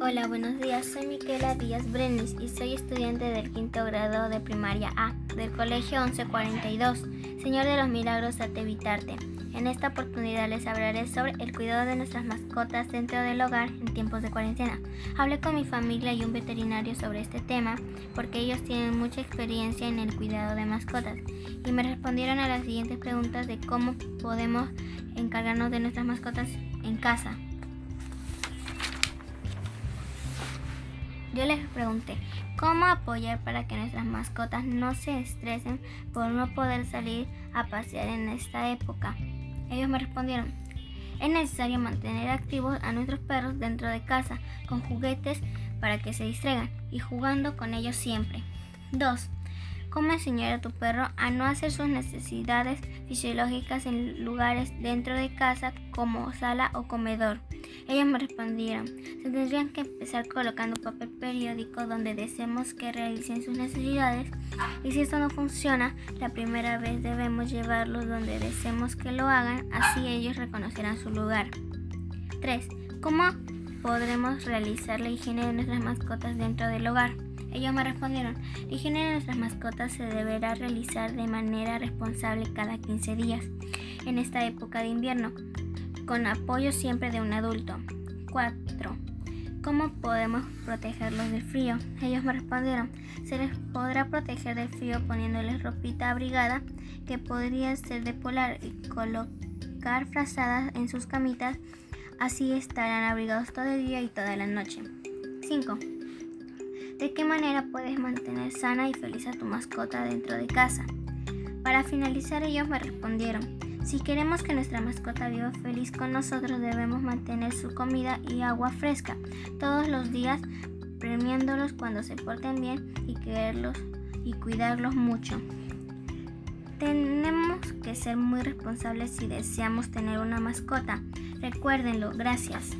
Hola, buenos días. Soy Miquela Díaz Brenes y soy estudiante del quinto grado de primaria A del Colegio 1142. Señor de los Milagros, date evitarte. En esta oportunidad les hablaré sobre el cuidado de nuestras mascotas dentro del hogar en tiempos de cuarentena. Hablé con mi familia y un veterinario sobre este tema porque ellos tienen mucha experiencia en el cuidado de mascotas y me respondieron a las siguientes preguntas de cómo podemos encargarnos de nuestras mascotas en casa. Yo les pregunté cómo apoyar para que nuestras mascotas no se estresen por no poder salir a pasear en esta época. Ellos me respondieron, es necesario mantener activos a nuestros perros dentro de casa con juguetes para que se distraigan y jugando con ellos siempre. 2. ¿Cómo enseñar a tu perro a no hacer sus necesidades fisiológicas en lugares dentro de casa como sala o comedor? Ellos me respondieron, se tendrían que empezar colocando papel periódico donde deseemos que realicen sus necesidades y si esto no funciona, la primera vez debemos llevarlos donde deseemos que lo hagan, así ellos reconocerán su lugar. 3. ¿Cómo podremos realizar la higiene de nuestras mascotas dentro del hogar? Ellos me respondieron, la higiene de nuestras mascotas se deberá realizar de manera responsable cada 15 días en esta época de invierno, con apoyo siempre de un adulto. 4. ¿Cómo podemos protegerlos del frío? Ellos me respondieron, se les podrá proteger del frío poniéndoles ropita abrigada que podría ser de polar y colocar frazadas en sus camitas, así estarán abrigados todo el día y toda la noche. 5. ¿De qué manera puedes mantener sana y feliz a tu mascota dentro de casa? Para finalizar ellos me respondieron, si queremos que nuestra mascota viva feliz con nosotros debemos mantener su comida y agua fresca todos los días, premiándolos cuando se porten bien y quererlos y cuidarlos mucho. Tenemos que ser muy responsables si deseamos tener una mascota. Recuérdenlo, gracias.